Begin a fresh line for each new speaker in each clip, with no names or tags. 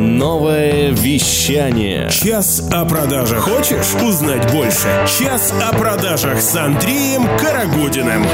Новое вещание.
Час о продажах. Хочешь узнать больше? Час о продажах с Андреем Карагодиным.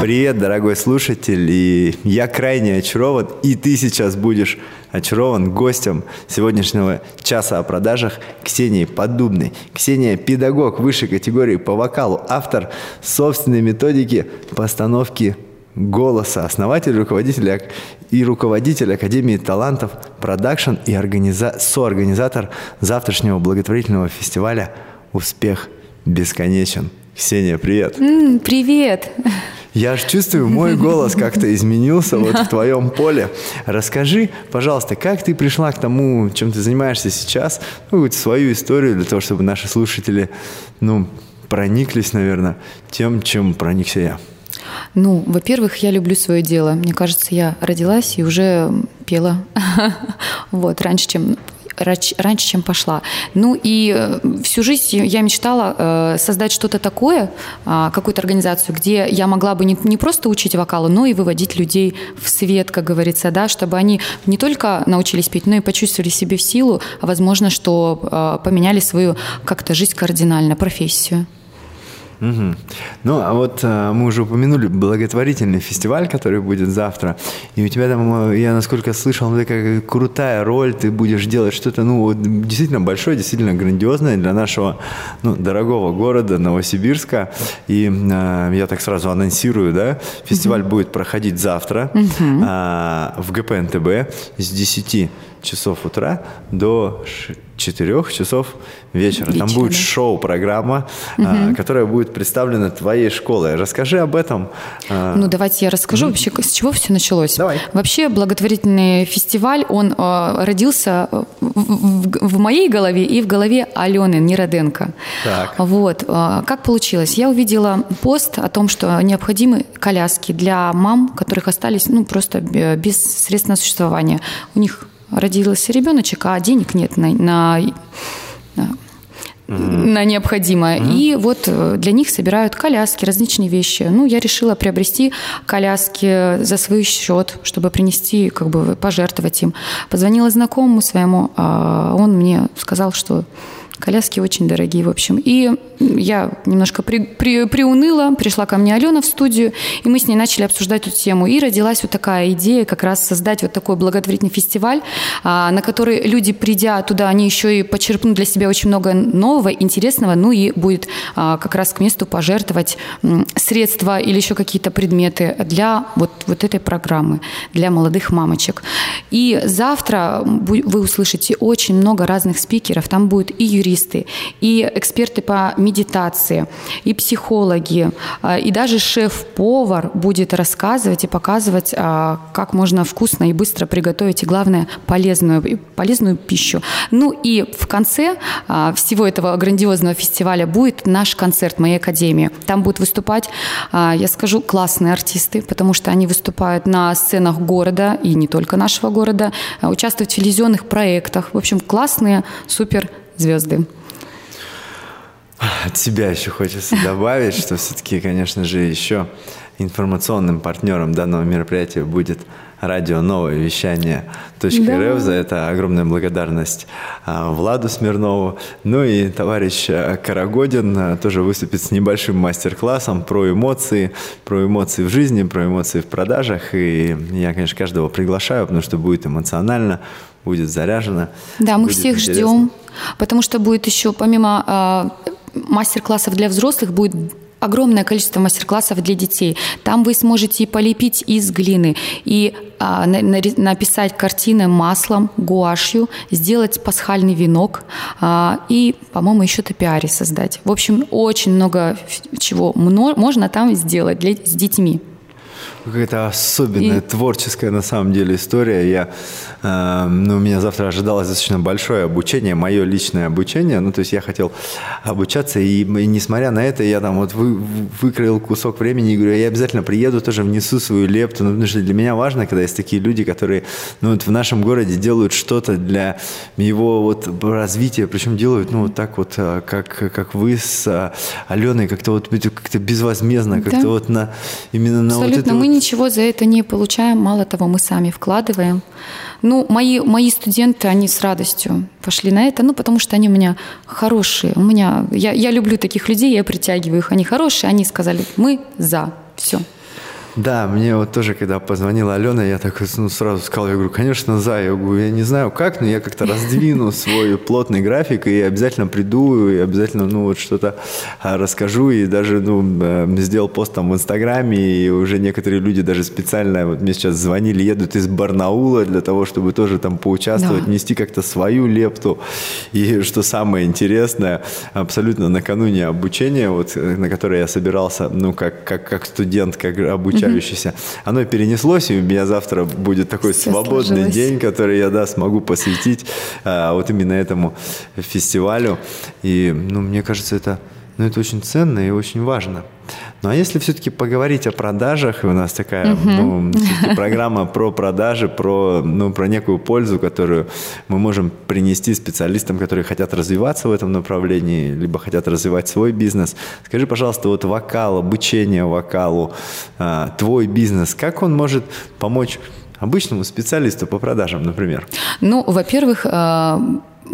Привет, дорогой слушатель, и я крайне очарован, и ты сейчас будешь очарован гостем сегодняшнего часа о продажах Ксении Поддубной. Ксения – педагог высшей категории по вокалу, автор собственной методики постановки голоса, основатель, руководитель и руководитель Академии талантов, продакшн и организа... соорганизатор завтрашнего благотворительного фестиваля «Успех бесконечен». Ксения, привет.
Mm, привет.
Я аж чувствую, мой голос как-то изменился вот в твоем поле. Расскажи, пожалуйста, как ты пришла к тому, чем ты занимаешься сейчас, ну, свою историю для того, чтобы наши слушатели, ну, прониклись, наверное, тем, чем проникся я.
Ну, во-первых, я люблю свое дело. Мне кажется, я родилась и уже пела. Вот, раньше, чем раньше, чем пошла. Ну и э, всю жизнь я мечтала э, создать что-то такое, а, какую-то организацию, где я могла бы не, просто учить вокалу, но и выводить людей в свет, как говорится, да, чтобы они не только научились петь, но и почувствовали себе в силу, а возможно, что э, поменяли свою как-то жизнь кардинально, профессию.
Угу. Ну, а вот а, мы уже упомянули благотворительный фестиваль, который будет завтра. И у тебя там, э, я насколько слышал, ну, такая крутая роль, ты будешь делать что-то, ну, вот, действительно большое, действительно грандиозное для нашего, ну, дорогого города Новосибирска. И а, я так сразу анонсирую, да, фестиваль угу. будет проходить завтра угу. а, в ГПНТБ с 10 часов утра до 4 часов вечера. Вечера. Там будет шоу-программа, угу. которая будет представлена твоей школой. Расскажи об этом.
А. Ну, давайте я расскажу вообще, с чего все началось.
Давай.
Вообще, благотворительный фестиваль, он э, родился в, в, в моей голове и в голове Алены Нероденко.
Так.
Вот. Э, как получилось? Я увидела пост о том, что необходимы коляски для мам, которых остались ну, просто без средств на существование. У них родился ребеночек, а денег нет на, на, на необходимое. Mm-hmm. И вот э, для них собирают коляски, различные вещи. Ну, я решила приобрести коляски за свой счет, чтобы принести, как бы пожертвовать им. Позвонила знакомому своему, а он мне сказал, что коляски очень дорогие, в общем. И я немножко при, при, приуныла, пришла ко мне Алена в студию, и мы с ней начали обсуждать эту тему. И родилась вот такая идея как раз создать вот такой благотворительный фестиваль, а, на который люди, придя туда, они еще и почерпнут для себя очень много нового, интересного, ну и будет а, как раз к месту пожертвовать средства или еще какие-то предметы для вот, вот этой программы, для молодых мамочек. И завтра вы услышите очень много разных спикеров. Там будет и юристы, и эксперты по медитации, и психологи, а, и даже шеф-повар будет рассказывать и показывать, а, как можно вкусно и быстро приготовить, и главное, полезную, полезную пищу. Ну и в конце а, всего этого грандиозного фестиваля будет наш концерт моей академии. Там будут выступать, я скажу, классные артисты, потому что они выступают на сценах города и не только нашего города, участвуют в телевизионных проектах. В общем, классные, супер звезды.
От себя еще хочется добавить, что все-таки, конечно же, еще информационным партнером данного мероприятия будет радио «Новое вещание» .рф. За это огромная благодарность а, Владу Смирнову. Ну и товарищ а, Карагодин а, тоже выступит с небольшим мастер-классом про эмоции, про эмоции в жизни, про эмоции в продажах. И я, конечно, каждого приглашаю, потому что будет эмоционально, будет заряжено.
Да, мы всех интересно. ждем, потому что будет еще помимо мастер-классов для взрослых будет огромное количество мастер-классов для детей. Там вы сможете полепить из глины, и а, на, на, написать картины маслом, гуашью, сделать пасхальный венок а, и, по-моему, еще топиари создать. В общем, очень много чего можно там сделать для, с детьми.
Какая-то особенная, и... творческая на самом деле история. Я, э, ну, у меня завтра ожидалось достаточно большое обучение, мое личное обучение. Ну, то есть я хотел обучаться, и, и несмотря на это, я там вот вы, выкроил кусок времени и говорю, я обязательно приеду, тоже внесу свою лепту. Ну, потому что для меня важно, когда есть такие люди, которые, ну, вот в нашем городе делают что-то для его вот развития, причем делают, ну, вот так вот, а, как, как вы с а, Аленой, как-то вот как-то безвозмездно, как-то да. вот на, именно на
Абсолютно.
вот это
мы ничего за это не получаем. Мало того, мы сами вкладываем. Ну, мои, мои студенты, они с радостью пошли на это, ну, потому что они у меня хорошие. У меня, я, я люблю таких людей, я притягиваю их. Они хорошие, они сказали, мы за. Все.
Да, мне вот тоже, когда позвонила Алена, я так ну, сразу сказал, я говорю, конечно, за. Я говорю, я не знаю как, но я как-то раздвину свой плотный график и обязательно приду, и обязательно, ну, вот что-то а, расскажу, и даже, ну, э, сделал пост там в Инстаграме, и уже некоторые люди даже специально, вот мне сейчас звонили, едут из Барнаула для того, чтобы тоже там поучаствовать, да. нести как-то свою лепту. И что самое интересное, абсолютно накануне обучения, вот, э, на которое я собирался, ну, как, как, как студент, как обучающий, обучающийся, оно перенеслось, и у меня завтра будет такой Все свободный сложилось. день, который я, да, смогу посвятить а, вот именно этому фестивалю. И, ну, мне кажется, это, ну, это очень ценно и очень важно. Ну а если все-таки поговорить о продажах, и у нас такая ну, программа про продажи, про, ну, про некую пользу, которую мы можем принести специалистам, которые хотят развиваться в этом направлении, либо хотят развивать свой бизнес. Скажи, пожалуйста, вот вокал, обучение вокалу, а, твой бизнес, как он может помочь обычному специалисту по продажам, например?
Ну, во-первых, а,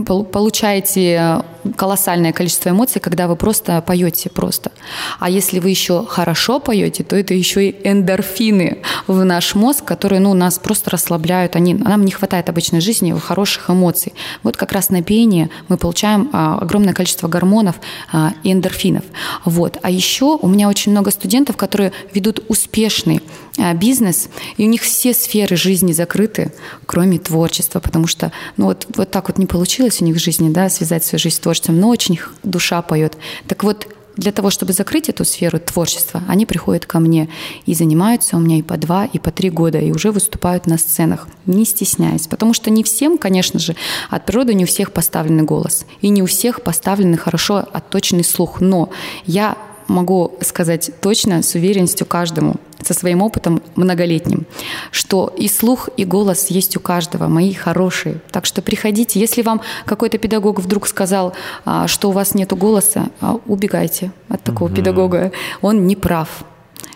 получаете колоссальное количество эмоций, когда вы просто поете просто. А если вы еще хорошо поете, то это еще и эндорфины в наш мозг, которые ну, нас просто расслабляют. Они, нам не хватает обычной жизни хороших эмоций. Вот как раз на пение мы получаем а, огромное количество гормонов а, и эндорфинов. Вот. А еще у меня очень много студентов, которые ведут успешный а, бизнес, и у них все сферы жизни закрыты, кроме творчества, потому что ну, вот, вот так вот не получилось у них в жизни, да, связать свою жизнь с творчеством, но очень душа поет. Так вот, для того, чтобы закрыть эту сферу творчества, они приходят ко мне и занимаются у меня и по два, и по три года, и уже выступают на сценах, не стесняясь. Потому что не всем, конечно же, от природы не у всех поставленный голос, и не у всех поставленный хорошо отточенный слух. Но я могу сказать точно, с уверенностью каждому, со своим опытом многолетним, что и слух, и голос есть у каждого, мои хорошие. Так что приходите. Если вам какой-то педагог вдруг сказал, а, что у вас нет голоса, а, убегайте от такого угу. педагога. Он не прав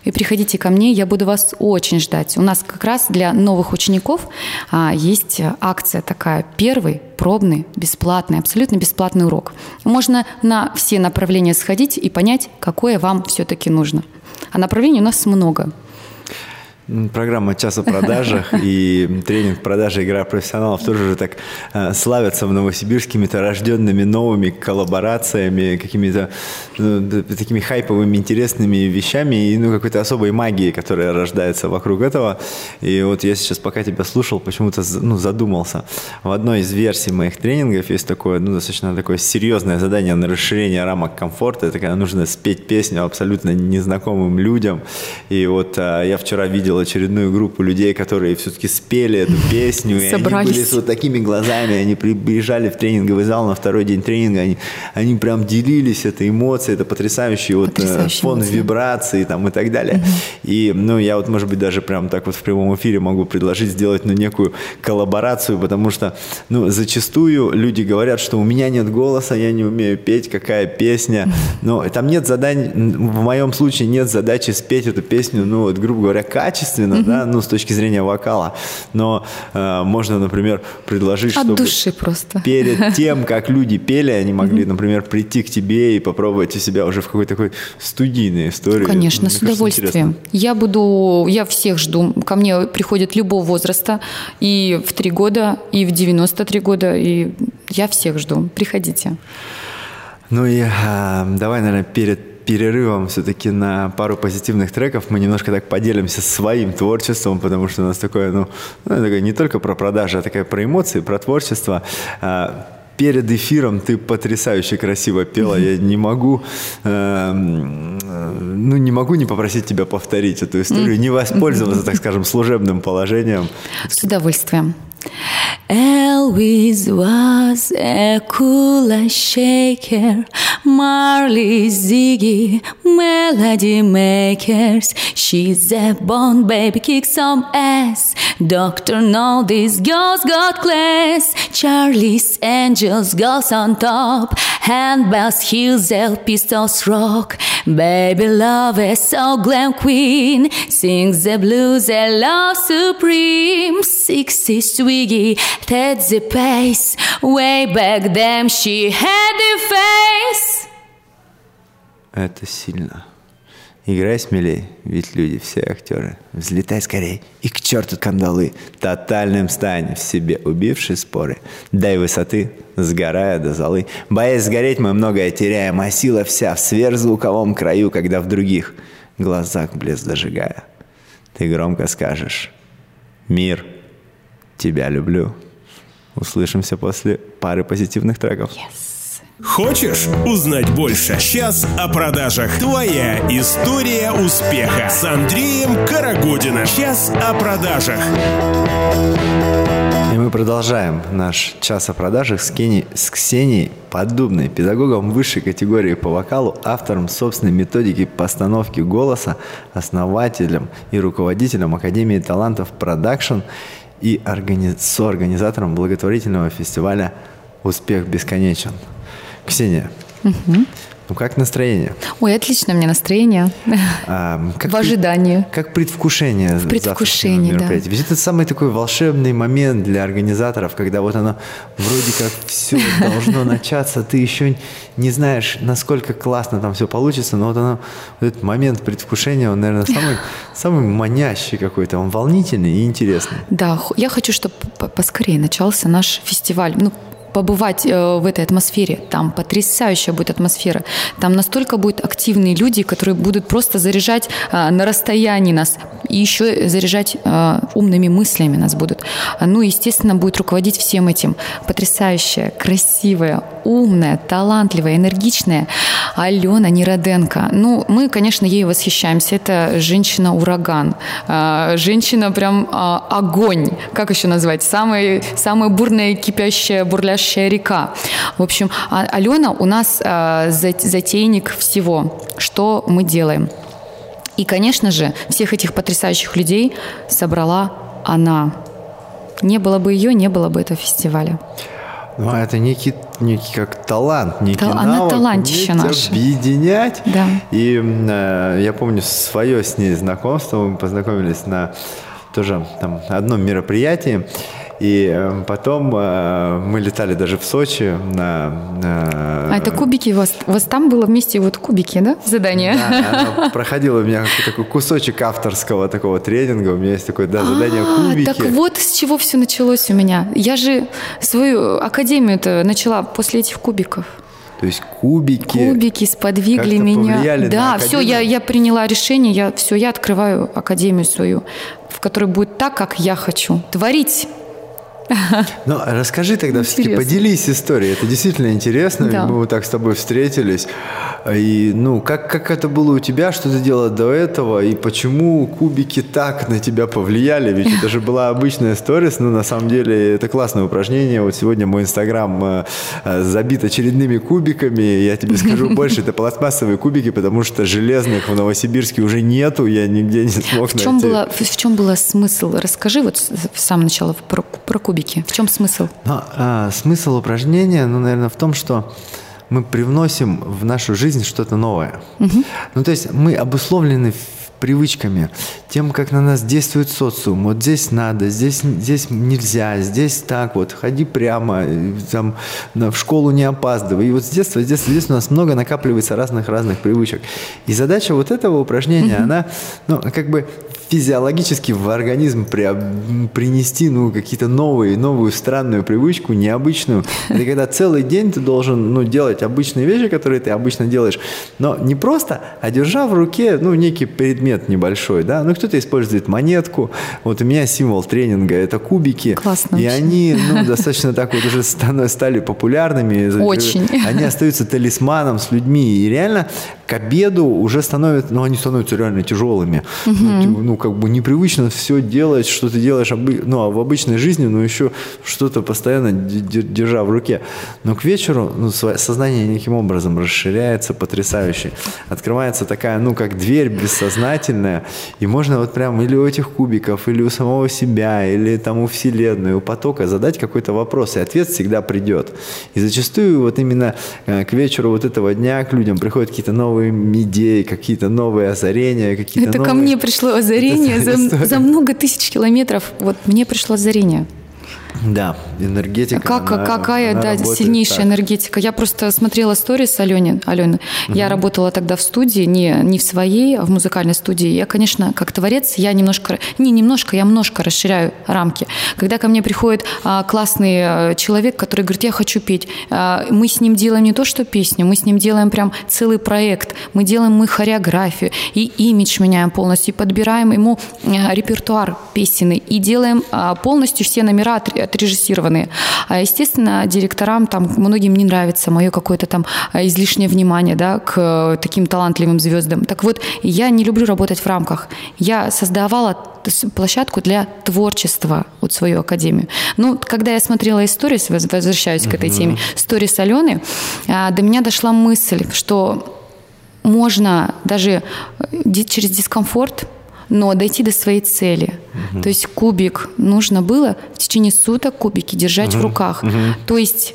и приходите ко мне, я буду вас очень ждать. У нас как раз для новых учеников а, есть акция такая, первый пробный, бесплатный, абсолютно бесплатный урок. Можно на все направления сходить и понять, какое вам все-таки нужно. А направлений у нас много.
Программа «Час о продажах» и тренинг «Продажи игра профессионалов» тоже же так э, славятся в Новосибирске рожденными новыми коллаборациями, какими-то ну, такими хайповыми, интересными вещами и ну, какой-то особой магией, которая рождается вокруг этого. И вот я сейчас, пока тебя слушал, почему-то ну, задумался. В одной из версий моих тренингов есть такое, ну, достаточно такое серьезное задание на расширение рамок комфорта. Это когда нужно спеть песню абсолютно незнакомым людям. И вот э, я вчера видел видел очередную группу людей, которые все-таки спели эту песню, и они были с вот такими глазами, они приезжали в тренинговый зал на второй день тренинга, они, они прям делились этой эмоцией, это потрясающий вот э, Потрясающие фон эмоции. вибрации там и так далее. Угу. И, ну, я вот, может быть, даже прям так вот в прямом эфире могу предложить сделать, ну, некую коллаборацию, потому что, ну, зачастую люди говорят, что у меня нет голоса, я не умею петь, какая песня, но там нет заданий, в моем случае нет задачи спеть эту песню, ну, вот, грубо говоря, качественно, качественно, mm-hmm. да, ну, с точки зрения вокала, но э, можно, например, предложить,
От
чтобы
души просто.
перед тем, как люди пели, они могли, mm-hmm. например, прийти к тебе и попробовать у себя уже в какой-то такой студийной истории.
Конечно, Мне с удовольствием. Я буду, я всех жду. Ко мне приходят любого возраста, и в три года, и в 93 года, и я всех жду. Приходите.
Ну и э, давай, наверное, перед перерывом все-таки на пару позитивных треков мы немножко так поделимся своим творчеством, потому что у нас такое, ну, ну такое не только про продажи, а такая про эмоции, про творчество. А, перед эфиром ты потрясающе красиво пела. Я не могу, э, ну, не могу не попросить тебя повторить эту историю, не воспользоваться, так скажем, служебным положением.
С удовольствием. Elvis was a cool shaker, Marley Ziggy, melody makers. She's a bond baby, kick some ass. Doctor, know these girls got class. Charlie's angels, girls on top.
Handbells, heels, El pistols rock. Baby love is so glam queen. Sings the blues and love supreme. 60 swiggy, that's the pace. Way back then she had the face.
Это сильно. Играй смелей, ведь люди все актеры. Взлетай скорей и к черту кандалы. Тотальным стань в себе, убивший споры. Дай высоты, сгорая до золы. Боясь сгореть, мы многое теряем, а сила вся в сверхзвуковом краю, когда в других глазах блеск зажигая. Ты громко скажешь «Мир, тебя люблю». Услышимся после пары позитивных треков.
Yes.
Хочешь узнать больше? Сейчас о продажах. Твоя история успеха с Андреем Карагодиным. Сейчас о продажах.
И мы продолжаем наш час о продажах с, Кени, с Ксенией Поддубной, педагогом высшей категории по вокалу, автором собственной методики постановки голоса, основателем и руководителем Академии талантов продакшн и органи... соорганизатором благотворительного фестиваля «Успех бесконечен». Ксения, ну как настроение?
Ой, отлично мне настроение.
А, как
В ожидании.
Как предвкушение
В предвкушении, да.
Ведь это самый такой волшебный момент для организаторов, когда вот оно вроде как все должно начаться, ты еще не знаешь, насколько классно там все получится, но вот оно, вот этот момент предвкушения, он, наверное, самый, самый манящий какой-то, он волнительный и интересный.
Да, я хочу, чтобы поскорее начался наш фестиваль. Ну, побывать э, в этой атмосфере. Там потрясающая будет атмосфера. Там настолько будут активные люди, которые будут просто заряжать э, на расстоянии нас. И еще заряжать э, умными мыслями нас будут. Ну, естественно, будет руководить всем этим потрясающая, красивая, умная, талантливая, энергичная Алена Нероденко. Ну, мы, конечно, ей восхищаемся. Это женщина-ураган. Женщина прям а, огонь. Как еще назвать? Самая, самая бурная, кипящая, бурлящая река. В общем, а- Алена у нас за- затейник всего, что мы делаем. И, конечно же, всех этих потрясающих людей собрала она. Не было бы ее, не было бы этого фестиваля.
Ну, а это некий, некий как талант, некий
Та- она
навык,
талантище
уметь
наше.
объединять.
Да.
И э, я помню свое с ней знакомство, мы познакомились на тоже там одном мероприятии. И э, потом э, мы летали даже в Сочи на... э,
А это кубики у вас? У вас там было вместе вот кубики, да? Задание?
Да, оно проходило у меня такой кусочек авторского такого тренинга. У меня есть такое, да, задание
А,
кубики.
Так вот с чего все началось у меня. Я же свою академию-то начала после этих кубиков.
То есть кубики.
Кубики сподвигли меня.
на
Да, все, я, я приняла решение, я все, я открываю академию свою, в которой будет так, как я хочу. Творить.
Ну, расскажи тогда, все-таки
Интересно.
поделись историей. Это действительно интересно.
Да.
Мы вот так с тобой встретились. И, ну, как, как это было у тебя, что ты делала до этого, и почему кубики так на тебя повлияли? Ведь это же была обычная сторис, но на самом деле это классное упражнение. Вот сегодня мой инстаграм э, э, забит очередными кубиками. Я тебе скажу больше, это пластмассовые кубики, потому что железных в Новосибирске уже нету, я нигде не смог
В чем,
найти.
было, в, чем было смысл? Расскажи вот с самого начала про, про кубики. В чем смысл?
Ну, а, смысл упражнения, ну, наверное, в том, что мы привносим в нашу жизнь что-то новое. Ну, то есть мы обусловлены привычками, тем, как на нас действует социум. Вот здесь надо, здесь, здесь нельзя, здесь так вот, ходи прямо, там, в школу не опаздывай. И вот с детства, с детства, детства у нас много накапливается разных-разных привычек. И задача вот этого упражнения, она, ну, как бы физиологически в организм приоб- принести ну, какие-то новые, новую странную привычку, необычную. Это когда целый день ты должен ну, делать обычные вещи, которые ты обычно делаешь, но не просто, а держа в руке ну, некий предмет небольшой. Да? Ну, кто-то использует монетку. Вот у меня символ тренинга – это кубики.
Классно
И
вообще.
они ну, достаточно так вот уже стали популярными.
Очень.
Они остаются талисманом с людьми. И реально к обеду уже становятся, ну, они становятся реально тяжелыми. Ну, ты- Ну, как бы непривычно все делать, что ты делаешь ну, а в обычной жизни, но еще что-то постоянно держа в руке. Но к вечеру ну, сознание неким образом расширяется потрясающе. Открывается такая, ну, как дверь бессознательная, и можно вот прям или у этих кубиков, или у самого себя, или там у Вселенной, у потока задать какой-то вопрос, и ответ всегда придет. И зачастую вот именно э, к вечеру вот этого дня к людям приходят какие-то новые идеи, какие-то новые озарения, какие-то
Это
новые...
ко мне пришло озарение за, за много тысяч километров. Вот мне пришло озарение.
Да, энергетика.
Как, она, какая, она да, сильнейшая так. энергетика. Я просто смотрела сторис Алене. Алены. Угу. Я работала тогда в студии, не, не в своей, а в музыкальной студии. Я, конечно, как творец, я немножко, не немножко, я немножко расширяю рамки. Когда ко мне приходит а, классный а, человек, который говорит, я хочу петь, а, мы с ним делаем не то, что песню, мы с ним делаем прям целый проект. Мы делаем мы хореографию и имидж меняем полностью, и подбираем ему а, репертуар песенный, и делаем а, полностью все номера отрежиссированные. А, естественно, директорам там многим не нравится мое какое-то там а, излишнее внимание да, к э, таким талантливым звездам. Так вот, я не люблю работать в рамках. Я создавала площадку для творчества, вот свою академию. Ну, когда я смотрела историю, возвращаюсь к этой теме, сторис Алены, а, до меня дошла мысль, что можно даже э, через дискомфорт но дойти до своей цели. Угу. То есть кубик нужно было в течение суток кубики держать угу. в руках. Угу. То есть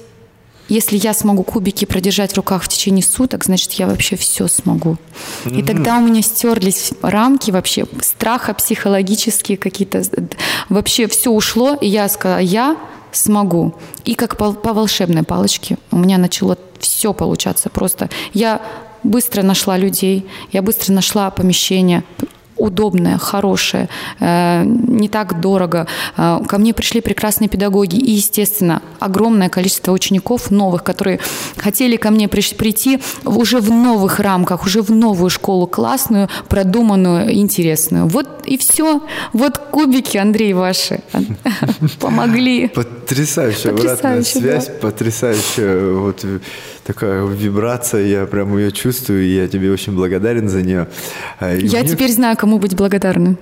если я смогу кубики продержать в руках в течение суток, значит, я вообще все смогу. Mm-hmm. И тогда у меня стерлись рамки вообще, страха психологические какие-то. Вообще все ушло, и я сказала, я смогу. И как по, по волшебной палочке у меня начало все получаться просто. Я быстро нашла людей, я быстро нашла помещение, удобное, хорошее, э, не так дорого. Э, ко мне пришли прекрасные педагоги и, естественно, огромное количество учеников новых, которые хотели ко мне прийти уже в новых рамках, уже в новую школу классную, продуманную, интересную. Вот и все. Вот кубики, Андрей, ваши помогли.
Потрясающая обратная связь, потрясающая вот такая вибрация, я прям ее чувствую, и я тебе очень благодарен за нее.
А, и я мне... теперь знаю, кому быть благодарным.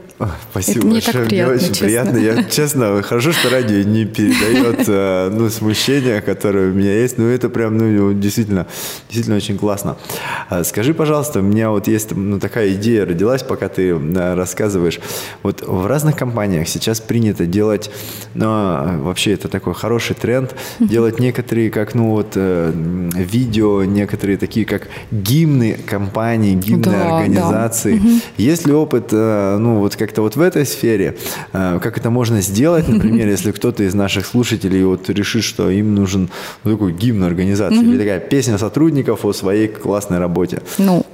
Спасибо Это мне большое, так приятно, мне очень честно. приятно. Я, честно, хорошо, что радио не передает э, ну, смущение, которое у меня есть. Ну, это прям, ну, действительно, действительно очень классно. А, скажи, пожалуйста, у меня вот есть ну, такая идея родилась, пока ты рассказываешь. Вот в разных компаниях сейчас принято делать, ну, вообще это такой хороший тренд, делать некоторые, как, ну, вот, э, видео, некоторые такие, как гимны компаний, гимны да, организаций. Да. Есть ли опыт, э, ну, вот как-то вот в этой сфере, э, как это можно сделать, например, если кто-то из наших слушателей вот решит, что им нужен ну, такой гимн организации или такая песня сотрудников о своей классной работе?
Ну,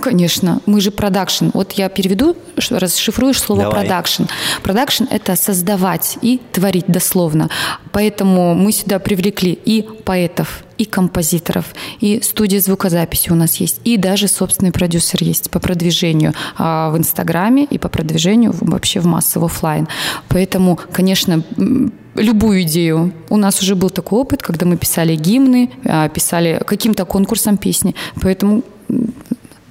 Конечно, мы же продакшн. Вот я переведу, расшифрую слово продакшн. Продакшн – это создавать и творить дословно. Поэтому мы сюда привлекли и поэтов, и композиторов, и студия звукозаписи у нас есть, и даже собственный продюсер есть по продвижению а, в Инстаграме и по продвижению вообще в массовый офлайн. Поэтому, конечно, любую идею. У нас уже был такой опыт, когда мы писали гимны, а, писали каким-то конкурсом песни. Поэтому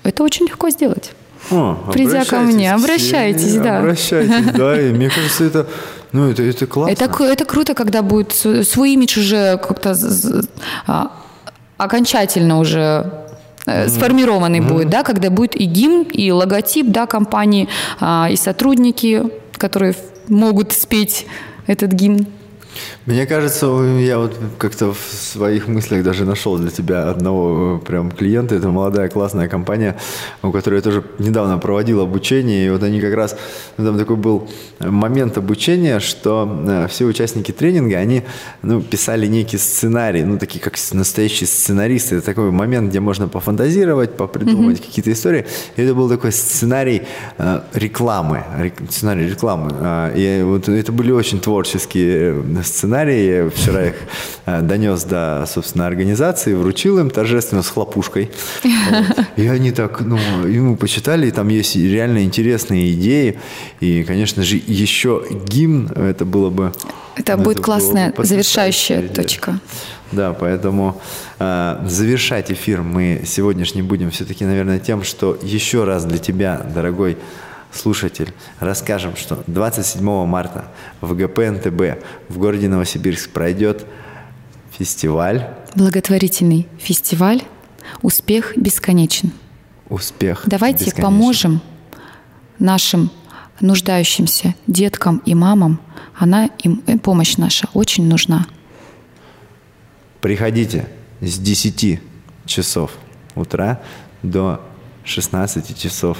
это очень легко сделать. О, Придя ко мне, обращайтесь, да.
Обращайтесь, да, и мне кажется, это, ну, это, это классно.
Это, это круто, когда будет свой имидж уже как-то а, окончательно уже mm-hmm. сформированный mm-hmm. будет, да, когда будет и гимн, и логотип, да, компании, а, и сотрудники, которые могут спеть этот гимн.
Мне кажется, я вот как-то в своих мыслях даже нашел для тебя одного э, прям клиента. Это молодая классная компания, у которой я тоже недавно проводил обучение. И вот они как раз, ну, там такой был момент обучения, что э, все участники тренинга, они ну, писали некий сценарий, ну такие как настоящие сценаристы. Это такой момент, где можно пофантазировать, попридумывать mm-hmm. какие-то истории. И это был такой сценарий э, рекламы, рек, сценарий рекламы. Э, и вот это были очень творческие сценарии. Я вчера их э, донес до, собственно, организации, вручил им торжественно с хлопушкой. И они так, ну, ему почитали, и там есть реально интересные идеи. И, конечно же, еще гимн, это было бы...
Это ну, будет это классная завершающая идея. точка.
Да, поэтому э, завершать эфир мы сегодняшний будем все-таки, наверное, тем, что еще раз для тебя, дорогой слушатель, расскажем, что 27 марта в ГП НТБ в городе Новосибирск пройдет фестиваль
Благотворительный фестиваль «Успех бесконечен».
«Успех
Давайте
бесконечен».
поможем нашим нуждающимся деткам и мамам. Она им э, помощь наша очень нужна.
Приходите с 10 часов утра до 16 часов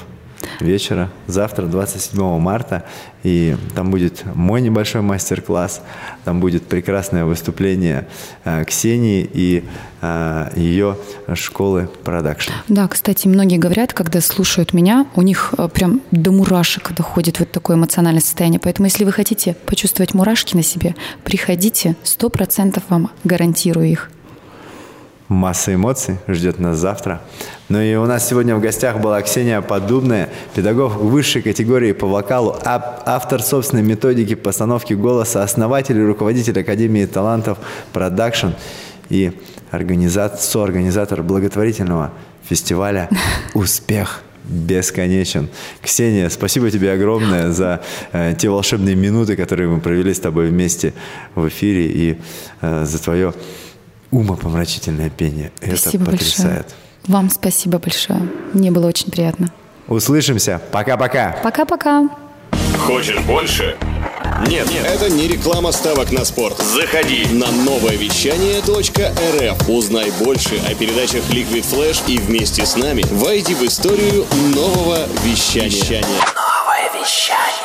вечера, завтра, 27 марта, и там будет мой небольшой мастер-класс, там будет прекрасное выступление э, Ксении и э, ее школы продакшн.
Да, кстати, многие говорят, когда слушают меня, у них э, прям до мурашек доходит вот такое эмоциональное состояние. Поэтому, если вы хотите почувствовать мурашки на себе, приходите, сто процентов вам гарантирую их.
Масса эмоций ждет нас завтра. Ну и у нас сегодня в гостях была Ксения Подубная, педагог высшей категории по вокалу, ав- автор собственной методики постановки голоса, основатель и руководитель Академии талантов продакшн и организатор, соорганизатор благотворительного фестиваля «Успех» бесконечен. Ксения, спасибо тебе огромное за э, те волшебные минуты, которые мы провели с тобой вместе в эфире и э, за твое умопомрачительное пение.
Спасибо
Это потрясает.
большое. Вам спасибо большое. Мне было очень приятно.
Услышимся. Пока-пока.
Пока-пока.
Хочешь больше?
Нет, это не реклама ставок на спорт.
Заходи.
На новое вещание .рф. Узнай больше о передачах Liquid Flash и вместе с нами войди в историю нового вещания.
Новое вещание.